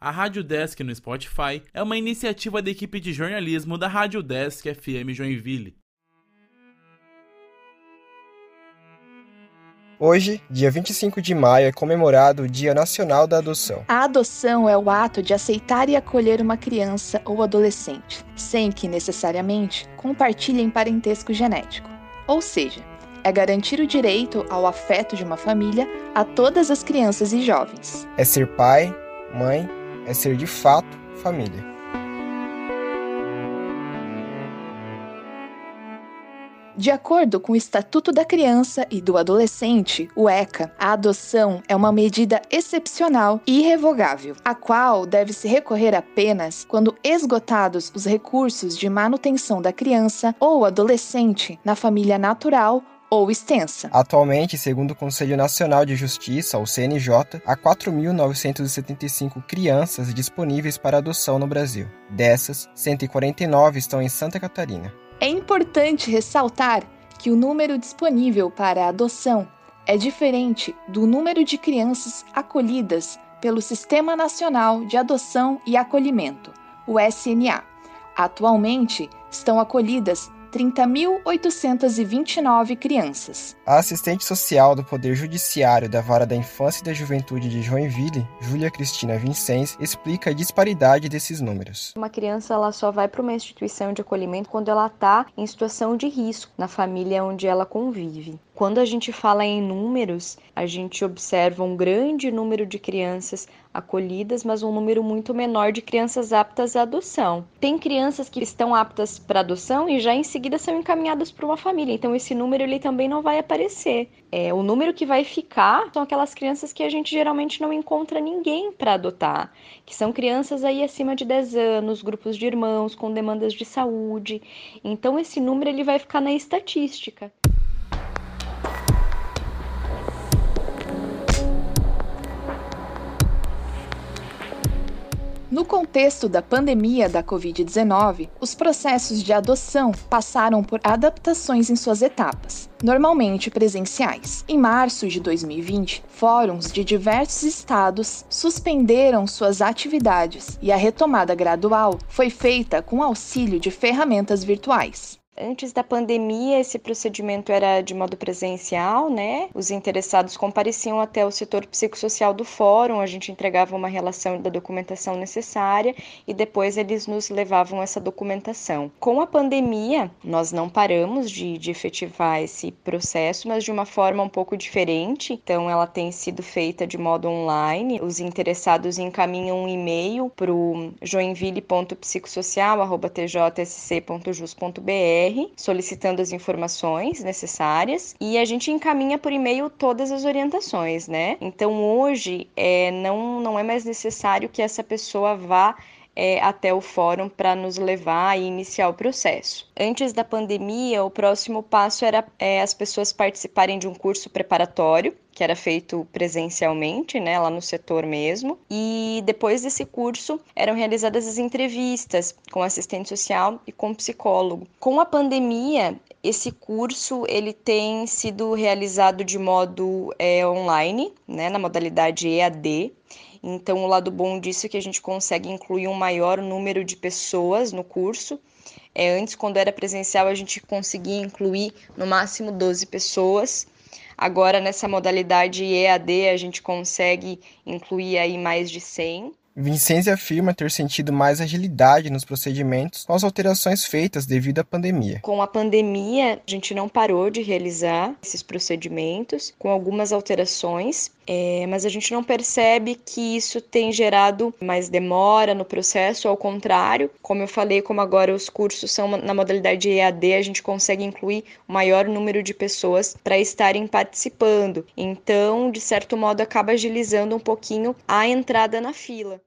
A Rádio Desk no Spotify é uma iniciativa da equipe de jornalismo da Rádio Desk FM Joinville. Hoje, dia 25 de maio, é comemorado o Dia Nacional da Adoção. A adoção é o ato de aceitar e acolher uma criança ou adolescente, sem que necessariamente compartilhem parentesco genético. Ou seja, é garantir o direito ao afeto de uma família a todas as crianças e jovens. É ser pai, mãe, é ser de fato família. De acordo com o Estatuto da Criança e do Adolescente, o ECA, a adoção é uma medida excepcional e irrevogável, a qual deve se recorrer apenas quando esgotados os recursos de manutenção da criança ou adolescente na família natural ou extensa. Atualmente, segundo o Conselho Nacional de Justiça, o CNJ, há 4.975 crianças disponíveis para adoção no Brasil. Dessas, 149 estão em Santa Catarina. É importante ressaltar que o número disponível para adoção é diferente do número de crianças acolhidas pelo Sistema Nacional de Adoção e Acolhimento, o SNA. Atualmente, estão acolhidas 30.829 crianças. A assistente social do Poder Judiciário da Vara da Infância e da Juventude de Joinville, Júlia Cristina Vincenz, explica a disparidade desses números. Uma criança ela só vai para uma instituição de acolhimento quando ela está em situação de risco na família onde ela convive. Quando a gente fala em números, a gente observa um grande número de crianças acolhidas, mas um número muito menor de crianças aptas à adoção. Tem crianças que estão aptas para adoção e já em seguida são encaminhadas para uma família, então esse número ele também não vai aparecer. É, o número que vai ficar são aquelas crianças que a gente geralmente não encontra ninguém para adotar, que são crianças aí acima de 10 anos, grupos de irmãos com demandas de saúde. Então esse número ele vai ficar na estatística. No contexto da pandemia da Covid-19, os processos de adoção passaram por adaptações em suas etapas, normalmente presenciais. Em março de 2020, fóruns de diversos estados suspenderam suas atividades e a retomada gradual foi feita com auxílio de ferramentas virtuais. Antes da pandemia, esse procedimento era de modo presencial, né? Os interessados compareciam até o setor psicossocial do fórum, a gente entregava uma relação da documentação necessária e depois eles nos levavam essa documentação. Com a pandemia, nós não paramos de, de efetivar esse processo, mas de uma forma um pouco diferente. Então, ela tem sido feita de modo online. Os interessados encaminham um e-mail para o joinville.psicossocial.tjsc.jus.br solicitando as informações necessárias e a gente encaminha por e-mail todas as orientações, né? Então hoje é, não, não é mais necessário que essa pessoa vá é, até o fórum para nos levar e iniciar o processo. Antes da pandemia, o próximo passo era é, as pessoas participarem de um curso preparatório que era feito presencialmente, né, lá no setor mesmo. E depois desse curso eram realizadas as entrevistas com assistente social e com psicólogo. Com a pandemia, esse curso ele tem sido realizado de modo é, online, né, na modalidade EAD. Então, o lado bom disso é que a gente consegue incluir um maior número de pessoas no curso. É, antes, quando era presencial, a gente conseguia incluir no máximo 12 pessoas. Agora, nessa modalidade EAD, a gente consegue incluir aí mais de 100. Vincenzi afirma ter sentido mais agilidade nos procedimentos com as alterações feitas devido à pandemia. Com a pandemia, a gente não parou de realizar esses procedimentos, com algumas alterações, é, mas a gente não percebe que isso tem gerado mais demora no processo, ao contrário, como eu falei, como agora os cursos são na modalidade EAD, a gente consegue incluir o maior número de pessoas para estarem participando. Então, de certo modo, acaba agilizando um pouquinho a entrada na fila.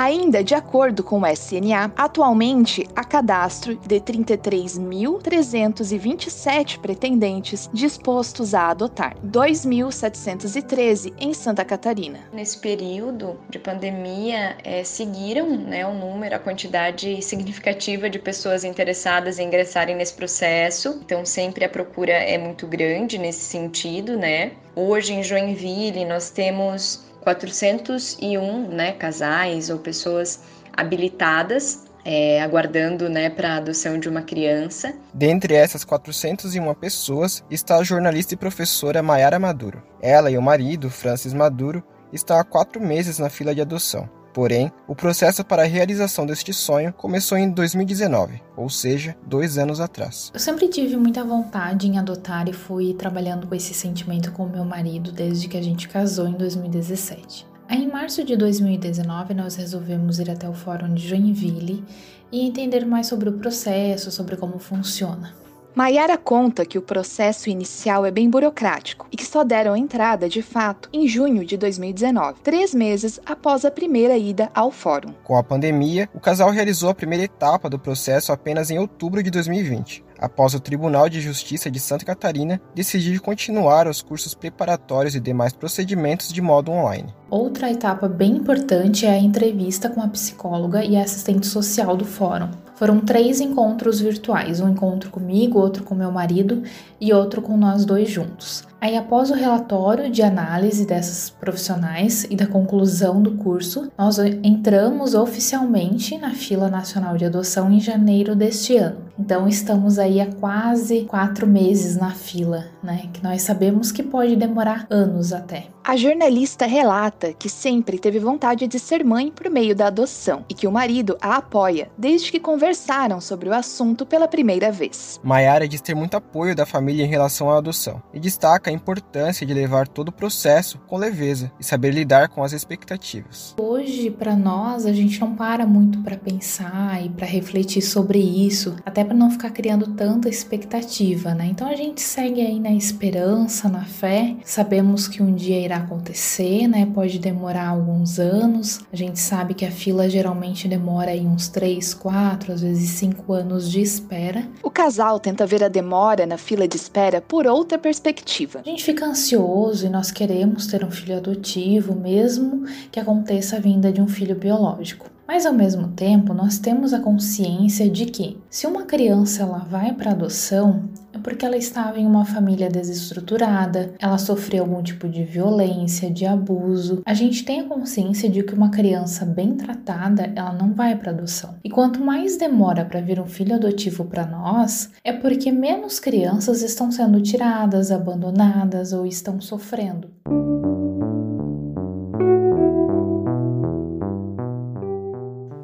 Ainda de acordo com o SNA, atualmente há cadastro de 33.327 pretendentes dispostos a adotar, 2.713 em Santa Catarina. Nesse período de pandemia, é, seguiram né, o número, a quantidade significativa de pessoas interessadas em ingressarem nesse processo. Então, sempre a procura é muito grande nesse sentido, né? Hoje em Joinville nós temos 401 né, casais ou pessoas habilitadas é, aguardando né, para a adoção de uma criança. Dentre essas 401 pessoas está a jornalista e professora Mayara Maduro. Ela e o marido, Francis Maduro, estão há quatro meses na fila de adoção. Porém, o processo para a realização deste sonho começou em 2019, ou seja, dois anos atrás. Eu sempre tive muita vontade em adotar e fui trabalhando com esse sentimento com meu marido desde que a gente casou em 2017. Aí, em março de 2019, nós resolvemos ir até o Fórum de Joinville e entender mais sobre o processo, sobre como funciona. Maiara conta que o processo inicial é bem burocrático e que só deram entrada de fato em junho de 2019, três meses após a primeira ida ao fórum. Com a pandemia, o casal realizou a primeira etapa do processo apenas em outubro de 2020 após o Tribunal de Justiça de Santa Catarina decidir continuar os cursos preparatórios e demais procedimentos de modo online. Outra etapa bem importante é a entrevista com a psicóloga e assistente social do fórum. Foram três encontros virtuais, um encontro comigo, outro com meu marido e outro com nós dois juntos. Aí, após o relatório de análise dessas profissionais e da conclusão do curso, nós entramos oficialmente na fila nacional de adoção em janeiro deste ano. Então, estamos aí há quase quatro meses na fila, né? Que nós sabemos que pode demorar anos até. A jornalista relata que sempre teve vontade de ser mãe por meio da adoção e que o marido a apoia desde que conversaram sobre o assunto pela primeira vez. Maiara diz ter muito apoio da família em relação à adoção e destaca a importância de levar todo o processo com leveza e saber lidar com as expectativas. Hoje, para nós, a gente não para muito para pensar e para refletir sobre isso, até para não ficar criando tanta expectativa, né? Então a gente segue aí na esperança, na fé. Sabemos que um dia irá acontecer, né? Pode demorar alguns anos. A gente sabe que a fila geralmente demora aí uns 3, 4, às vezes 5 anos de espera. O casal tenta ver a demora na fila de espera por outra perspectiva. A gente fica ansioso e nós queremos ter um filho adotivo, mesmo que aconteça a vinda de um filho biológico. Mas ao mesmo tempo, nós temos a consciência de que se uma criança ela vai para adoção, é porque ela estava em uma família desestruturada, ela sofreu algum tipo de violência, de abuso. A gente tem a consciência de que uma criança bem tratada, ela não vai para adoção. E quanto mais demora para vir um filho adotivo para nós, é porque menos crianças estão sendo tiradas, abandonadas ou estão sofrendo.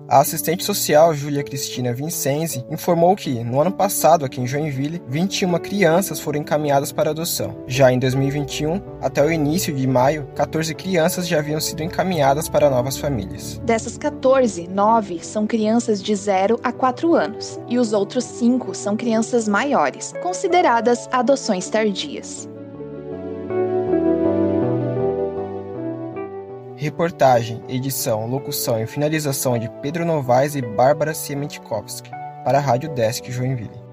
A assistente social Júlia Cristina Vincenzi informou que, no ano passado, aqui em Joinville, 21 crianças foram encaminhadas para adoção. Já em 2021, até o início de maio, 14 crianças já haviam sido encaminhadas para novas famílias. Dessas 14, 9 são crianças de 0 a 4 anos, e os outros 5 são crianças maiores, consideradas adoções tardias. Reportagem, edição, locução e finalização de Pedro Novaes e Bárbara Siementkowski, para a Rádio Desk Joinville.